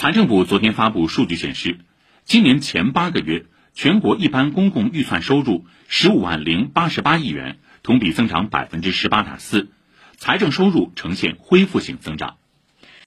财政部昨天发布数据显示今年前八个月全国一般公共预算收入十五万零八十八亿元同比增长百分之十八点四财政收入呈现恢复性增长。